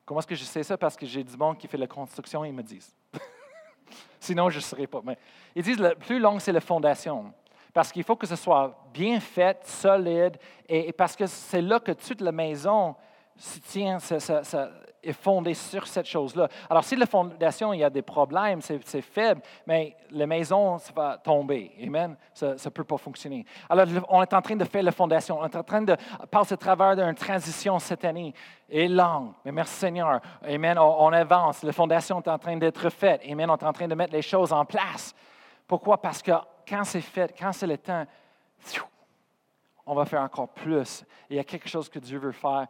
Comment est-ce que je sais ça? Parce que j'ai du monde qui fait la construction et ils me disent. Sinon, je ne saurais pas. Mais ils disent le plus long, c'est la fondation. Parce qu'il faut que ce soit bien fait, solide, et, parce que c'est là que toute la maison se tient, est fondé sur cette chose-là. Alors, si la fondation, il y a des problèmes, c'est faible, mais la maison, ça va tomber. Amen. Ça ne peut pas fonctionner. Alors, on est en train de faire la fondation. On est en train de passer à travers d'une transition cette année. Et longue. Mais merci Seigneur. Amen. On, avance. La fondation est en train d'être faite. Amen. On est en train de mettre les choses en place. Pourquoi? Parce que quand c'est fait, quand c'est le temps, on va faire encore plus. Il y a quelque chose que Dieu veut faire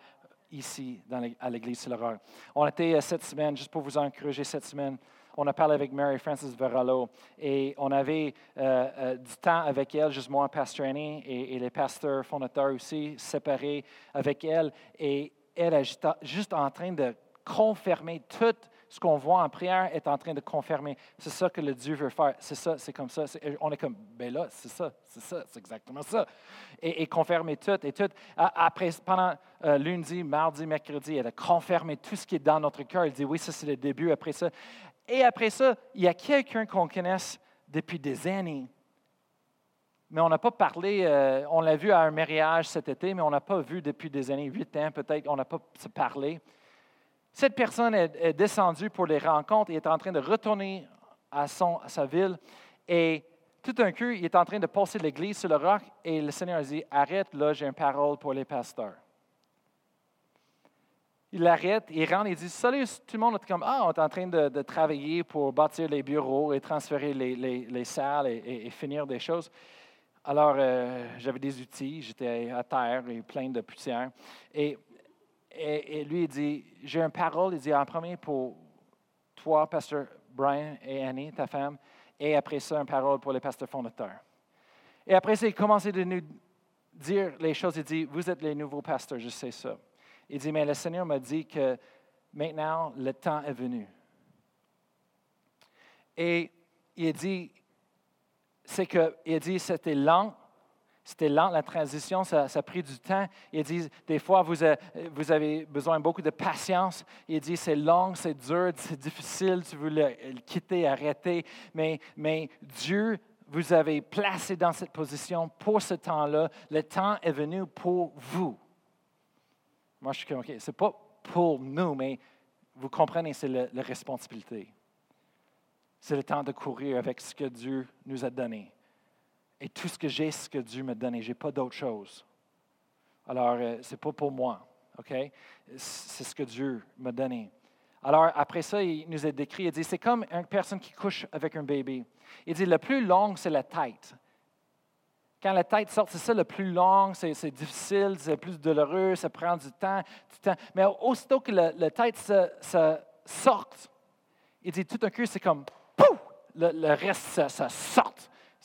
ici à l'Église sur l'horreur. On était euh, cette semaine, juste pour vous encourager cette semaine, on a parlé avec Mary Frances Verallo et on avait euh, euh, du temps avec elle, juste moi, Pasteur Annie, et, les pasteurs fondateurs aussi, séparés avec elle. Et elle est juste en train de confirmer toute ce qu'on voit en prière est en train de confirmer. C'est ça que le Dieu veut faire. C'est ça, c'est comme ça. on est comme, ben là, c'est ça, c'est ça, c'est exactement ça. Et, confirmer tout et tout. Après, pendant euh, lundi, mardi, mercredi, elle a confirmé tout ce qui est dans notre cœur. Elle dit, oui, ça c'est le début. Après ça, et après ça, il y a quelqu'un qu'on connaisse depuis des années. Mais on n'a pas parlé, euh, on l'a vu à un mariage cet été, mais on n'a pas vu depuis des années, huit ans peut-être, on n'a pas parlé. Cette personne est, descendue pour les rencontres et est en train de retourner à, son, sa ville. Et tout d'un coup, il est en train de passer l'église sur le roc et le Seigneur dit Arrête, là, j'ai une parole pour les pasteurs. Il arrête, il rentre, il dit Salut, tout le monde est comme Ah, on est en train de, travailler pour bâtir les bureaux et transférer les, salles et, finir des choses. Alors, euh, j'avais des outils, j'étais à terre et plein de poussière. Et et, lui, il dit, j'ai une parole, il dit, en premier pour toi, pasteur Brian et Annie, ta femme, et après ça, une parole pour les pasteurs fondateurs. Et après ça, il commence à nous dire les choses. Il dit, vous êtes les nouveaux pasteurs, je sais ça. Il dit, mais le Seigneur m'a dit que maintenant, le temps est venu. Et il dit, c'est que, il dit, c'était lent, c'était lent, la transition, ça, a pris du temps. Il dit, des fois, vous, avez besoin beaucoup de patience. Il dit, c'est long, c'est dur, c'est difficile, tu veux le, quitter, arrêter. Mais, mais Dieu vous avez placé dans cette position pour ce temps-là. Le temps est venu pour vous. Moi, je suis comme, OK, ce n'est pas pour nous, mais vous comprenez, c'est la responsabilité. C'est le temps de courir avec ce que Dieu nous a donné. Et tout ce que j'ai, c'est ce que Dieu m'a donné. Je n'ai pas d'autre chose. Alors, euh, ce n'est pas pour moi. OK? C'est ce que Dieu m'a donné. Alors, après ça, il nous a décrit, il dit, c'est comme une personne qui couche avec un bébé. Il dit, le plus long, c'est la tête. Quand la tête sort, c'est ça le plus long, c'est difficile, c'est plus douloureux, ça prend du temps. Mais aussitôt que la, tête se, sorte, il dit tout d'un coup, c'est comme, pouf, le, reste, ça sort.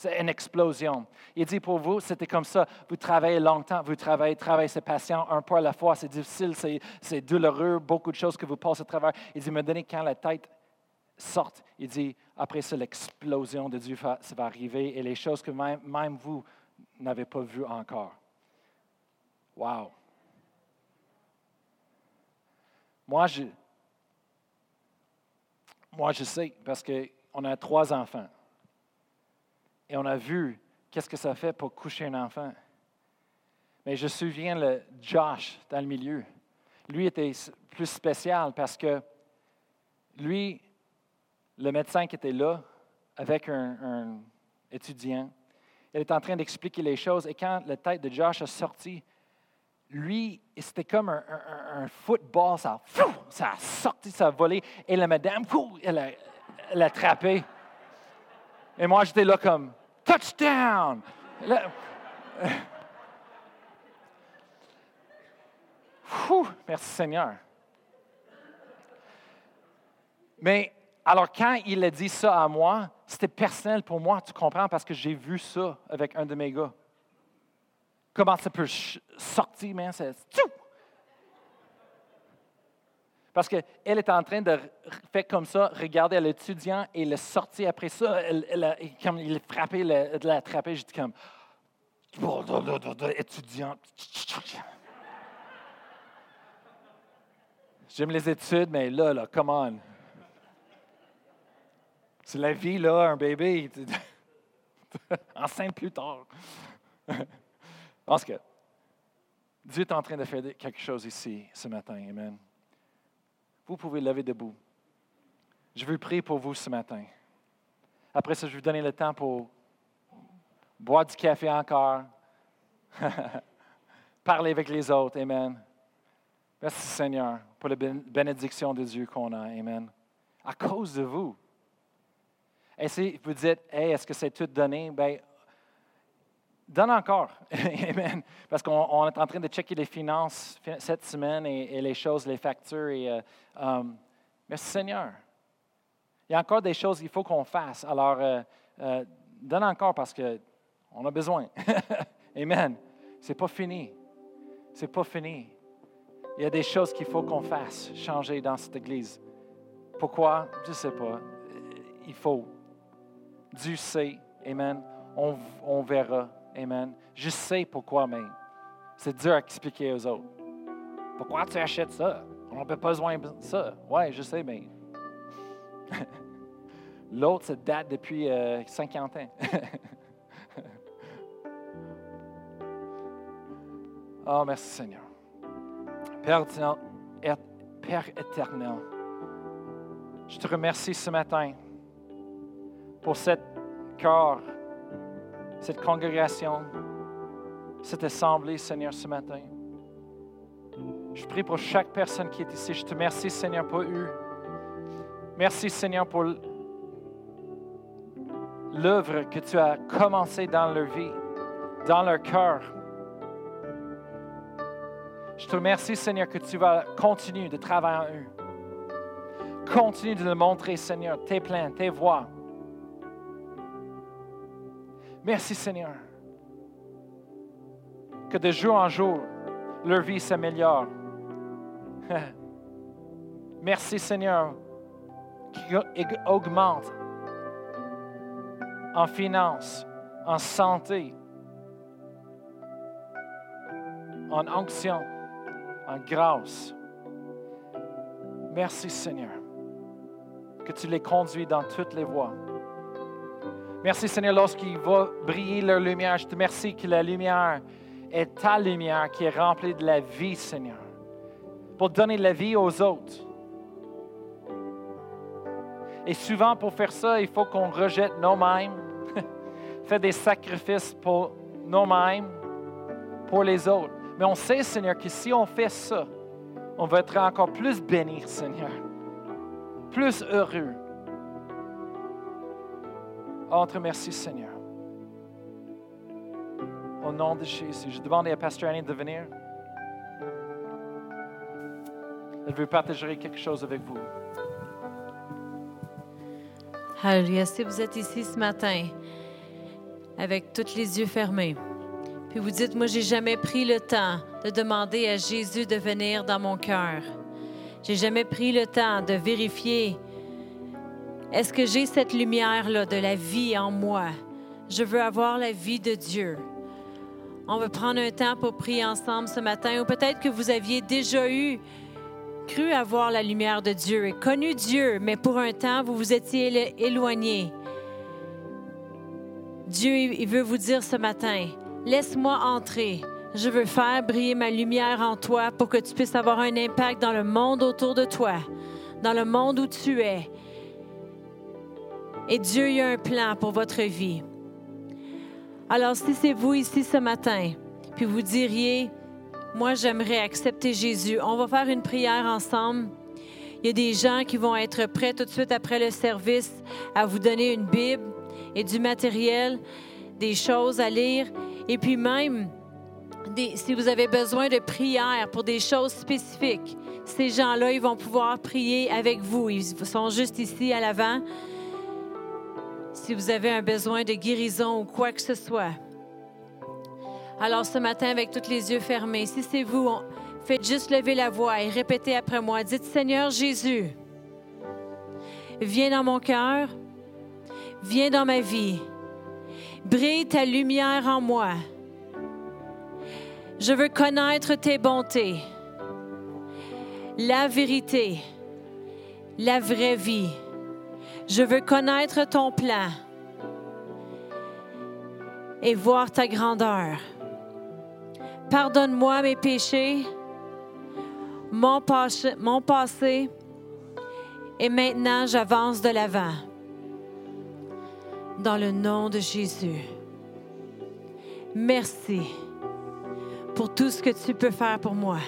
C'est une explosion. Il dit pour vous, c'était comme ça. Vous travaillez longtemps, vous travaillez, travaillez, c'est patient, un pas à la fois, c'est difficile, c'est douloureux, beaucoup de choses que vous passez à travers. Il dit, me donner quand la tête sorte. Il dit, après ça, l'explosion de Dieu ça va arriver et les choses que même, même vous n'avez pas vues encore. Wow. Moi, je, moi, je sais parce qu'on a trois enfants. Et on a vu qu'est-ce que ça fait pour coucher un enfant. Mais je me souviens le Josh dans le milieu. Lui était plus spécial parce que lui, le médecin qui était là avec un, étudiant, il était en train d'expliquer les choses et quand la tête de Josh a sorti, lui, c'était comme un, football, ça, ça a sorti, ça a volé et la madame, elle a, elle attrapé. Et moi, j'étais là comme, touchdown! merci Seigneur. Mais alors quand il a dit ça à moi, c'était personnel pour moi, tu comprends, parce que j'ai vu ça avec un de mes gars. Comment ça peut sortir, mais c'est parce qu'elle est en train de faire comme ça, regarder l'étudiant et le sortir après ça. Elle, comme il frappé, de l'attraper, j'ai dit comme étudiant. J'aime les études, mais là, là, come on. C'est la vie, là, un bébé. Enceinte plus tard. Parce que Dieu est en train de faire quelque chose ici ce matin. Amen. Vous pouvez lever debout. Je veux prier pour vous ce matin. Après ça, je vais vous donner le temps pour boire du café encore, parler avec les autres. Amen. Merci Seigneur pour la bénédiction de Dieu qu'on a. Amen. À cause de vous. Et si vous dites, est-ce que c'est tout donné? Bien, donne encore. Amen. Parce qu'on est en train de checker les finances cette semaine et, les choses, les factures. Et, euh, um, merci Seigneur. Il y a encore des choses qu'il faut qu'on fasse. Alors, euh, euh, donne encore parce qu'on a besoin. Amen. C'est pas fini. C'est pas fini. Il y a des choses qu'il faut qu'on fasse changer dans cette Église. Pourquoi? Je ne sais pas. Il faut. Dieu sait. Amen. On, on verra. Amen. Je sais pourquoi, mais c'est dur à expliquer aux autres. Pourquoi tu achètes ça? On n'a pas besoin de ça. Oui, je sais, mais l'autre, ça date depuis 50 euh, ans. oh, merci Seigneur. Père éternel, je te remercie ce matin pour cette corps cette congrégation, cette assemblée, Seigneur, ce matin. Je prie pour chaque personne qui est ici. Je te remercie, Seigneur, pour eux. Merci, Seigneur, pour l'œuvre que tu as commencée dans leur vie, dans leur cœur. Je te remercie, Seigneur, que tu vas continuer de travailler en eux. Continue de le montrer, Seigneur, tes plans, tes voies. Merci Seigneur. Que de jour en jour, leur vie s'améliore. Merci Seigneur qui augmente en finances, en santé, en onction, en grâce. Merci Seigneur que tu les conduis dans toutes les voies. Merci Seigneur, lorsqu'il va briller leur lumière, je te remercie que la lumière est ta lumière qui est remplie de la vie, Seigneur, pour donner de la vie aux autres. Et souvent, pour faire ça, il faut qu'on rejette nous-mêmes, faire des sacrifices pour nous-mêmes, pour les autres. Mais on sait, Seigneur, que si on fait ça, on va être encore plus béni, Seigneur, plus heureux. Entre merci, Seigneur. Au nom de Jésus, je demande à Pasteur Annie de venir. Elle veut partager quelque chose avec vous. Alléluia. Si vous êtes ici ce matin avec tous les yeux fermés, puis vous dites, moi, j'ai jamais pris le temps de demander à Jésus de venir dans mon cœur. J'ai jamais pris le temps de vérifier est-ce que j'ai cette lumière-là de la vie en moi? Je veux avoir la vie de Dieu. On va prendre un temps pour prier ensemble ce matin, ou peut-être que vous aviez déjà eu, cru avoir la lumière de Dieu et connu Dieu, mais pour un temps, vous vous étiez éloigné. Dieu, il veut vous dire ce matin, laisse-moi entrer. Je veux faire briller ma lumière en toi pour que tu puisses avoir un impact dans le monde autour de toi, dans le monde où tu es. Et Dieu il a un plan pour votre vie. Alors si c'est vous ici ce matin, puis vous diriez, moi j'aimerais accepter Jésus, on va faire une prière ensemble. Il y a des gens qui vont être prêts tout de suite après le service à vous donner une Bible et du matériel, des choses à lire. Et puis même, si vous avez besoin de prière pour des choses spécifiques, ces gens-là, ils vont pouvoir prier avec vous. Ils sont juste ici à l'avant. Si vous avez un besoin de guérison ou quoi que ce soit. Alors ce matin, avec tous les yeux fermés, si c'est vous, Faites juste lever la voix et répétez après moi. Dites Seigneur Jésus, viens dans mon cœur, viens dans ma vie. Brille ta lumière en moi. Je veux connaître tes bontés, la vérité, la vraie vie. Je veux connaître ton plan et voir ta grandeur. Pardonne-moi mes péchés mon passé, mon passé et maintenant j'avance de l'avant. Dans le nom de Jésus. Merci pour tout ce que tu peux faire pour moi.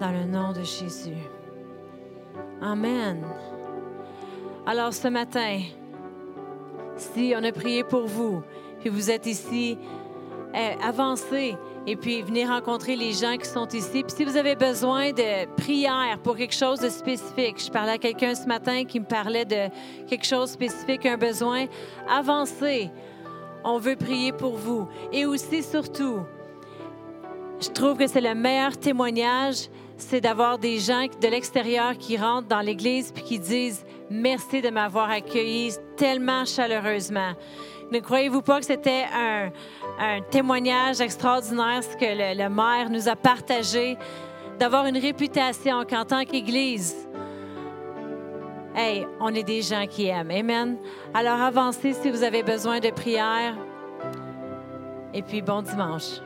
Dans le nom de Jésus. Amen. Alors ce matin, si on a prié pour vous, puis vous êtes ici, eh, avancez et puis venir rencontrer les gens qui sont ici. Puis si vous avez besoin de prière pour quelque chose de spécifique, je parlais à quelqu'un ce matin qui me parlait de quelque chose de spécifique, un besoin, avancez. On veut prier pour vous. Et aussi, surtout, je trouve que c'est le meilleur témoignage, c'est d'avoir des gens de l'extérieur qui rentrent dans l'Église puis qui disent merci de m'avoir accueilli tellement chaleureusement. Ne croyez-vous pas que c'était un, témoignage extraordinaire ce que le, maire nous a partagé, d'avoir une réputation qu'en tant qu'Église, hey, on est des gens qui aiment. Amen. Alors avancez si vous avez besoin de prière. Et puis bon dimanche.